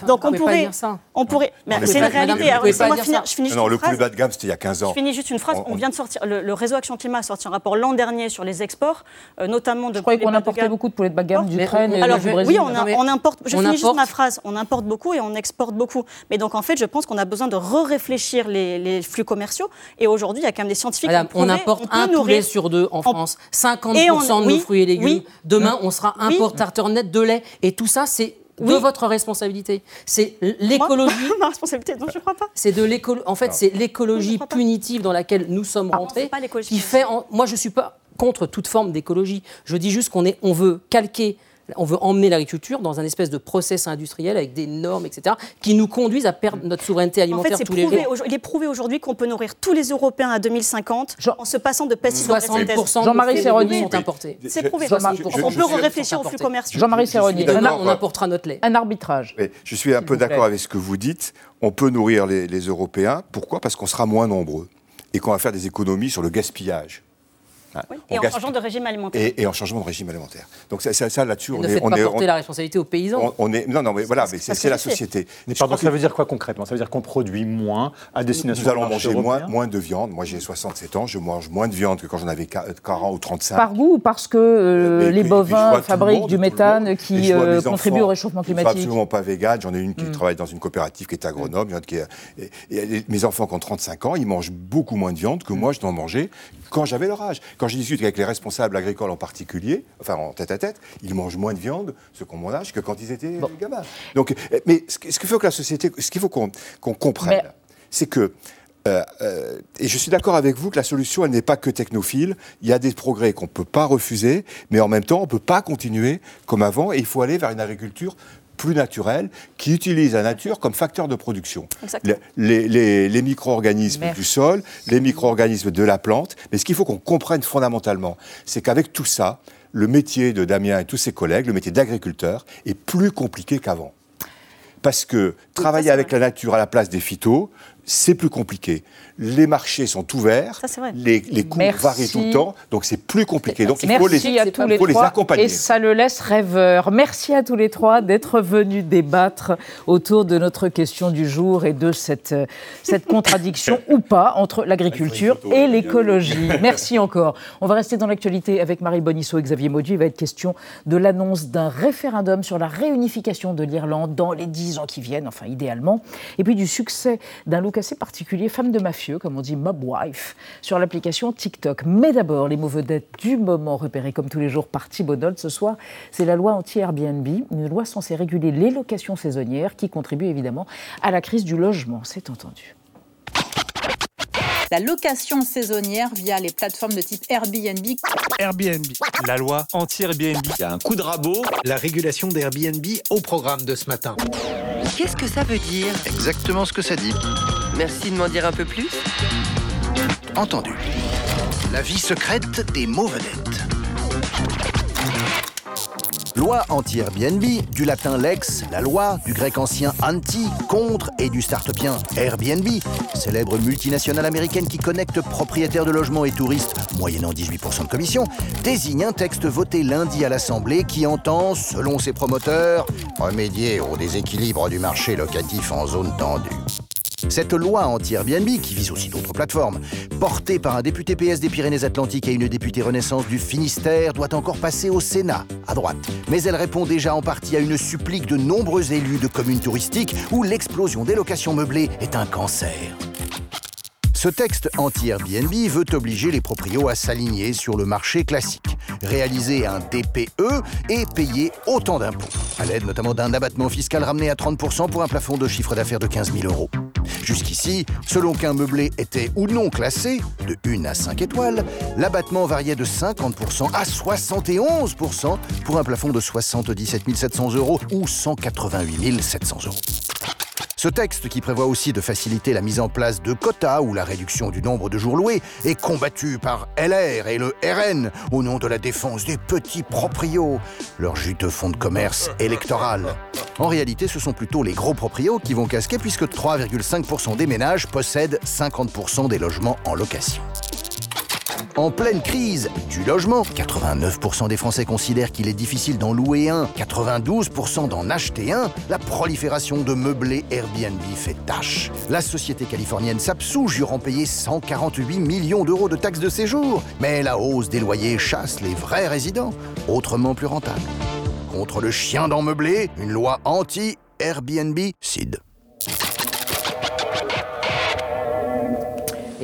Donc on pourrait, on pourrait, c'est une réalité. moi finir, je finis non, le poulet bas de gamme, c'était il y a 15 ans. Je finis juste une phrase. On, vient de sortir, le, réseau Action Climat a sorti un rapport l'an dernier sur les exports, euh, notamment de. Je croyais qu'on importait beaucoup de poulet de bas de gamme d'Ukraine et Brésil. Oui, on importe. Je finis juste ma phrase. On importe beaucoup et on exporte beaucoup. Mais donc en fait, je pense qu'on a besoin de réfléchir les, flux commerciaux. Et aujourd'hui, il y a quand même des scientifiques qui On importe un poulet sur deux en France, 50% de nos fruits et légumes. Demain, on sera importateur net de lait. Et tout ça, c'est de votre responsabilité. C'est l'écologie. Ma responsabilité, non, je ne crois pas. C'est de l'écolo. En fait, c'est l'écologie punitive dans laquelle nous sommes ah, rentrés qui fait. Moi, je ne suis pas contre toute forme d'écologie. Je dis juste qu'on est, on veut calquer on veut emmener l'agriculture dans un espèce de process industriel avec des normes, etc., qui nous conduisent à perdre notre souveraineté alimentaire tous les jours. Il est prouvé aujourd'hui qu'on peut nourrir tous les Européens à 2050 en se passant de pesticides 60% Jean-Marie Serroni sont importés. C'est prouvé. on peut réfléchir aux flux commerciaux. Jean-Marie Serroni, on importera notre lait. Un arbitrage. je suis un peu d'accord avec ce que vous dites. On peut nourrir les, les Européens. Pourquoi? Parce qu'on sera moins nombreux et qu'on va faire des économies sur le gaspillage. Et en changeant de régime alimentaire. Et, en changement de régime alimentaire. Donc ça, ça, là-dessus, on ne est, on pas porter la responsabilité aux paysans. On, est, non, non, mais voilà, mais c'est la société. Mais pardon, ça veut dire quoi concrètement? Ça veut dire qu'on produit moins à destination. Nous allons manger moins, moins de viande. Moi, j'ai 67 ans, je mange moins de viande que quand j'en avais 40 ou 35. Par goût ou parce que euh, les bovins fabriquent du méthane qui euh, contribue au réchauffement climatique Je ne suis absolument pas végane. J'en ai une qui mm. travaille dans une coopérative qui est agronome. mes enfants qui ont 35 ans, ils mangent beaucoup moins de viande que moi, je dois manger quand j'avais leur âge. Quand je discute avec les responsables agricoles en particulier, enfin en tête à tête, ils mangent moins de viande, ceux qui ont mon âge, que quand ils étaient gamins. Donc, euh, mais ce qu'il faut que la société, ce qu'il faut qu'on comprenne, c'est que euh, euh, et je suis d'accord avec vous que la solution, elle n'est pas que technophile. Il y a des progrès qu'on ne peut pas refuser, mais en même temps, on ne peut pas continuer comme avant, et il faut aller vers une agriculture plus naturelle, qui utilise la nature comme facteur de production. Les, micro-organismes du sol, les micro-organismes de la plante. Mais ce qu'il faut qu'on comprenne fondamentalement, c'est qu'avec tout ça, le métier de Damien et tous ses collègues, le métier d'agriculteur, est plus compliqué qu'avant. Parce que travailler avec la nature à la place des phytos, c'est plus compliqué les marchés sont ouverts, Les, les, coûts varient tout le temps, donc c'est plus compliqué. Donc il faut, les, à tous les, les, accompagner. Et ça le laisse rêveur. Merci à tous les trois d'être venus débattre autour de notre question du jour et de cette, cette contradiction ou pas entre l'agriculture et l'écologie. Merci encore. On va rester dans l'actualité avec Marie Bonisseau et Xavier Maudu. Il va être question de l'annonce d'un référendum sur la réunification de l'Irlande dans les dix ans qui viennent, enfin idéalement, et puis du succès d'un look assez particulier, femme de mafia comme on dit mob wife, sur l'application TikTok. Mais d'abord, les mots vedettes du moment repérés comme tous les jours par Thibault ce soir, c'est la loi anti-Airbnb, une loi censée réguler les locations saisonnières qui contribue évidemment à la crise du logement, c'est entendu la location saisonnière via les plateformes de type Airbnb. Airbnb, la loi anti-Airbnb. Il y a un coup de rabot, la régulation d'Airbnb au programme de ce matin. Qu'est-ce que ça veut dire? Exactement ce que ça dit. Merci de m'en dire un peu plus. Entendu. La vie secrète des mots vedettes. Loi anti-Airbnb, du latin lex, la loi, du grec ancien anti, contre et du startupien Airbnb, célèbre multinationale américaine qui connecte propriétaires de logements et touristes, moyennant 18% de commission, désigne un texte voté lundi à l'Assemblée qui entend, selon ses promoteurs, remédier au déséquilibre du marché locatif en zone tendue. Cette loi anti-Airbnb, qui vise aussi d'autres plateformes, portée par un député PS des Pyrénées-Atlantiques et une députée Renaissance du Finistère, doit encore passer au Sénat, à droite. Mais elle répond déjà en partie à une supplique de nombreux élus de communes touristiques où l'explosion des locations meublées est un cancer. Ce texte anti-Airbnb veut obliger les proprios à s'aligner sur le marché classique, réaliser un DPE et payer autant d'impôts, à l'aide notamment d'un abattement fiscal ramené à 30% pour un plafond de chiffre d'affaires de 15 000 euros. Jusqu'ici, selon qu'un meublé était ou non classé, de 1 à 5 étoiles, l'abattement variait de 50% à 71% pour un plafond de 77 700 euros ou 188 700 euros. Ce texte, qui prévoit aussi de faciliter la mise en place de quotas ou la réduction du nombre de jours loués, est combattu par LR et le RN au nom de la défense des petits proprios, leur juteux fonds de commerce électoral. En réalité, ce sont plutôt les gros proprios qui vont casquer puisque 3,5% des ménages possèdent 50% des logements en location. En pleine crise du logement, 89% des Français considèrent qu'il est difficile d'en louer un, 92% d'en acheter un, la prolifération de meublés Airbnb fait tâche. La société californienne Sapsou jurant payer 148 millions d'euros de taxes de séjour, mais la hausse des loyers chasse les vrais résidents, autrement plus rentables. Contre le chien dans meublé, une loi anti-Airbnb, CID.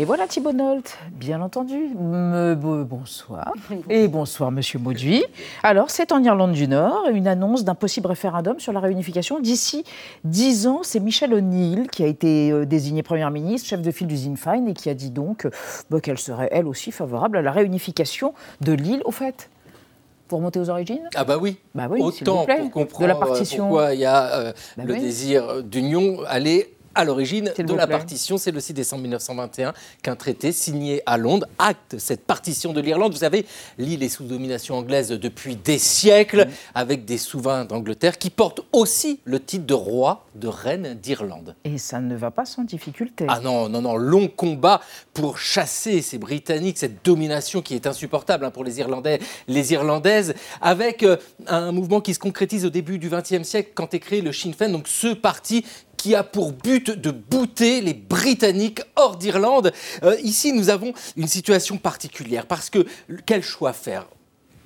Et voilà Thibault Nolt, bien entendu. bonsoir. Et bonsoir Monsieur Mauduit. Alors, c'est en Irlande du Nord, une annonce d'un possible référendum sur la réunification. D'ici dix ans, c'est Michelle O'Neill qui a été euh, désignée Première ministre, chef de file du Sinn Féin, et qui a dit donc bah, qu'elle serait elle aussi favorable à la réunification de l'île. Au fait, pour remonter aux origines? Ah bah oui, bah oui autant pour comprendre de la partition. pourquoi il y a euh, bah le désir d'union aller à l'origine de la partition. C'est le 6 décembre 1921 qu'un traité signé à Londres acte cette partition de l'Irlande. Vous savez, l'île est sous domination anglaise depuis des siècles, avec des souverains d'Angleterre qui portent aussi le titre de roi, de reine d'Irlande. Et ça ne va pas sans difficulté. Ah non, non, non, long combat pour chasser ces Britanniques, cette domination qui est insupportable hein, pour les Irlandais, les Irlandaises, avec euh, un mouvement qui se concrétise au début du XXe siècle quand est créé le Sinn Féin, donc ce parti qui a pour but de bouter les Britanniques hors d'Irlande. Euh, ici, nous avons une situation particulière parce que quel choix faire?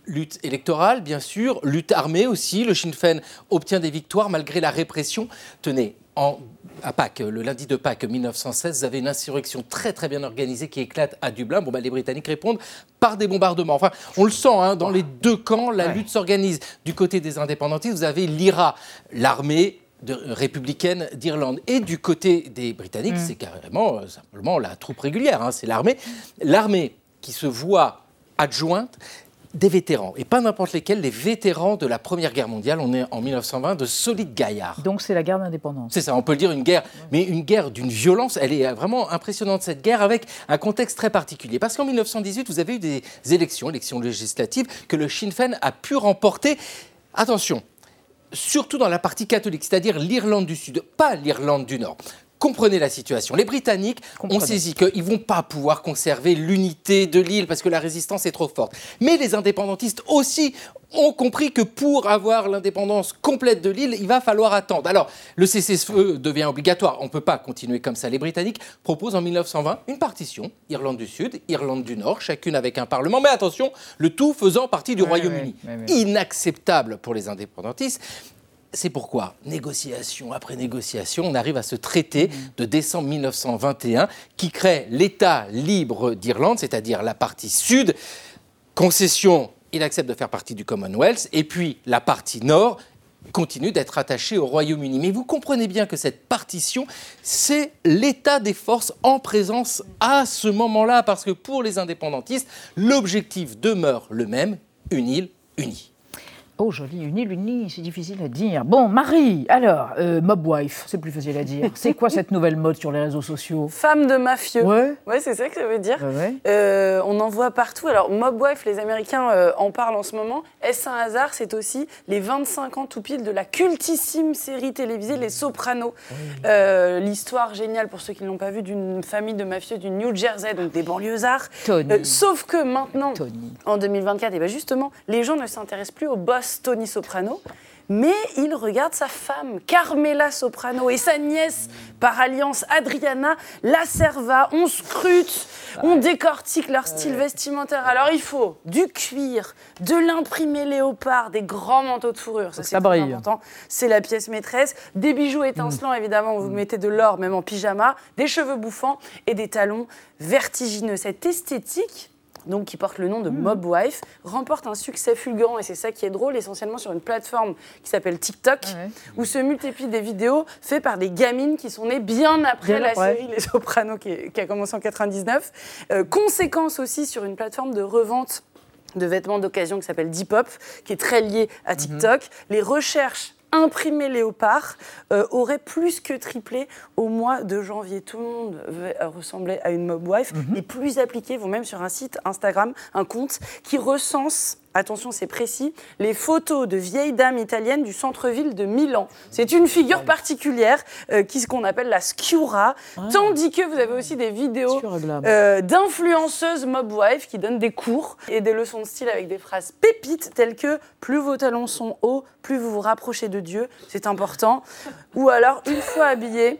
Lutte électorale, bien sûr, lutte armée aussi. Le Sinn Féin obtient des victoires malgré la répression. Tenez, en, à Pâques, le lundi de Pâques 1916, vous avez une insurrection très très bien organisée qui éclate à Dublin. Bon, bah, les Britanniques répondent par des bombardements. Enfin, on le sent, hein, dans les deux camps, la lutte s'organise. Du côté des indépendantistes, vous avez l'IRA, l'armée républicaine d'Irlande. Et du côté des Britanniques, mm. c'est carrément euh, simplement la troupe régulière, hein, c'est l'armée. L'armée qui se voit adjointe des vétérans, et pas n'importe lesquels, les vétérans de la Première Guerre mondiale. On est en 1920, de solides gaillards. Donc c'est la guerre d'indépendance. C'est ça, on peut le dire, une guerre, mais une guerre d'une violence. Elle est vraiment impressionnante, cette guerre, avec un contexte très particulier. Parce qu'en 1918, vous avez eu des élections, élections législatives, que le Sinn Féin a pu remporter. Attention, surtout dans la partie catholique, c'est-à-dire l'Irlande du Sud, pas l'Irlande du Nord. Comprenez la situation. Les Britanniques ont saisi qu'ils ne vont pas pouvoir conserver l'unité de l'île parce que la résistance est trop forte. Mais les indépendantistes aussi ont compris que pour avoir l'indépendance complète de l'île, il va falloir attendre. Alors, le cessez-le-feu devient obligatoire. On ne peut pas continuer comme ça. Les Britanniques proposent en 1920 une partition, Irlande du Sud, Irlande du Nord, chacune avec un parlement. Mais attention, le tout faisant partie du Royaume-Uni. Inacceptable pour les indépendantistes. C'est pourquoi, négociation après négociation, on arrive à ce traité de décembre 1921 qui crée l'État libre d'Irlande, c'est-à-dire la partie sud. Concession il accepte de faire partie du Commonwealth, et puis la partie nord continue d'être attachée au Royaume-Uni. Mais vous comprenez bien que cette partition, c'est l'état des forces en présence à ce moment-là, parce que pour les indépendantistes, l'objectif demeure le même, une île unie. Oh, joli, une île unie, c'est difficile à dire. Bon, Marie, alors, euh, mob wife, c'est plus facile à dire. C'est quoi cette nouvelle mode sur les réseaux sociaux? Femme de mafieux. Ouais. Ouais, c'est ça que ça veut dire. Euh, on en voit partout. Alors, mob wife, les Américains euh, en parlent en ce moment. Est-ce un hasard? C'est aussi les 25 ans tout pile de la cultissime série télévisée Les Sopranos. L'histoire géniale, pour ceux qui ne l'ont pas vu, d'une famille de mafieux du New Jersey, donc des banlieusards. sauf que maintenant, en 2024, et ben justement, les gens ne s'intéressent plus aux boss Tony Soprano, mais il regarde sa femme, Carmela Soprano, et sa nièce, par alliance, Adriana La Serva. On scrute, on décortique leur style vestimentaire. Alors il faut du cuir, de l'imprimé léopard, des grands manteaux de fourrure, ça c'est important, c'est la pièce maîtresse, des bijoux étincelants évidemment, vous mettez de l'or même en pyjama, des cheveux bouffants et des talons vertigineux. Cette esthétique donc qui porte le nom de hmm. Mob Wife, remporte un succès fulgurant, et c'est ça qui est drôle, essentiellement sur une plateforme qui s'appelle TikTok, ah où se multiplient des vidéos faites par des gamines qui sont nées bien après la série Les Sopranos, qui, a commencé en 99. Euh, conséquence aussi sur une plateforme de revente de vêtements d'occasion qui s'appelle Depop, qui est très liée à mhm. TikTok. Les recherches imprimé léopard euh, aurait plus que triplé au mois de janvier. Tout le monde ressemblait à une mob wife. Les mhm. plus appliqués vont même sur un site Instagram, un compte qui recense attention c'est précis, les photos de vieilles dames italiennes du centre-ville de Milan. C'est une figure particulière euh, qui ce qu'on appelle la sciura, ah. tandis que vous avez aussi des vidéos euh, d'influenceuses mob wife qui donnent des cours et des leçons de style avec des phrases pépites telles que plus vos talons sont hauts, plus vous vous rapprochez de Dieu, c'est important. Ou alors une fois habillée,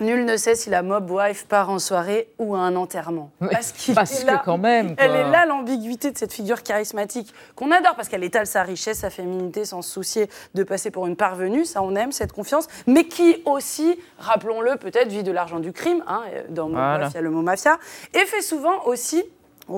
Nul ne sait si la mob wife part en soirée ou à un enterrement. parce, que quand même. Elle est là l'ambiguïté de cette figure charismatique qu'on adore parce qu'elle étale sa richesse, sa féminité sans se soucier de passer pour une parvenue. Ça, on aime cette confiance. Mais qui aussi, rappelons-le, peut-être vit de l'argent du crime. Hein, dans Mob Wife, il y a le mot mafia. Et fait souvent aussi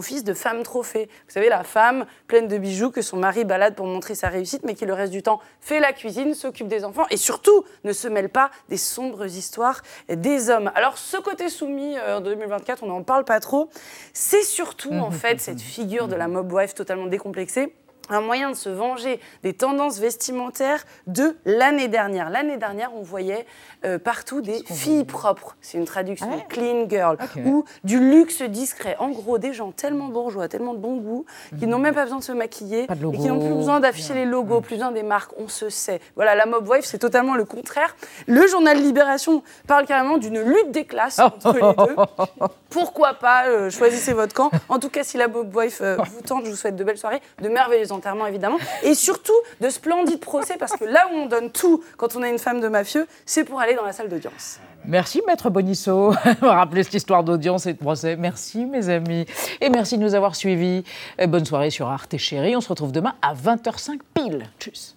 fils de femme trophée. Vous savez, la femme pleine de bijoux que son mari balade pour montrer sa réussite, mais qui le reste du temps fait la cuisine, s'occupe des enfants et surtout ne se mêle pas des sombres histoires des hommes. Alors, ce côté soumis euh, en 2024, on n'en parle pas trop. C'est surtout, en fait, cette figure de la mob wife totalement décomplexée un moyen de se venger des tendances vestimentaires de l'année dernière. L'année dernière, on voyait euh, partout des filles propres. C'est une traduction de clean girl ou du luxe discret. En gros, des gens tellement bourgeois, tellement de bon goût, qui n'ont même pas besoin de se maquiller et qui n'ont plus besoin d'afficher les logos, plus besoin des marques. On se sait. Voilà, la mob wife, c'est totalement le contraire. Le journal Libération parle carrément d'une lutte des classes entre les deux. Pourquoi pas euh, Choisissez votre camp. En tout cas, si la mob wife euh, vous tente, je vous souhaite de belles soirées, de merveilleux évidemment, et surtout de splendides procès parce que là où on donne tout quand on a une femme de mafieux, c'est pour aller dans la salle d'audience. Merci, Maître Bonisso, rappeler cette histoire d'audience et de procès. Merci, mes amis. Et merci de nous avoir suivis. bonne soirée sur Arte Chérie. On se retrouve demain à 20h05 pile. Tchuss.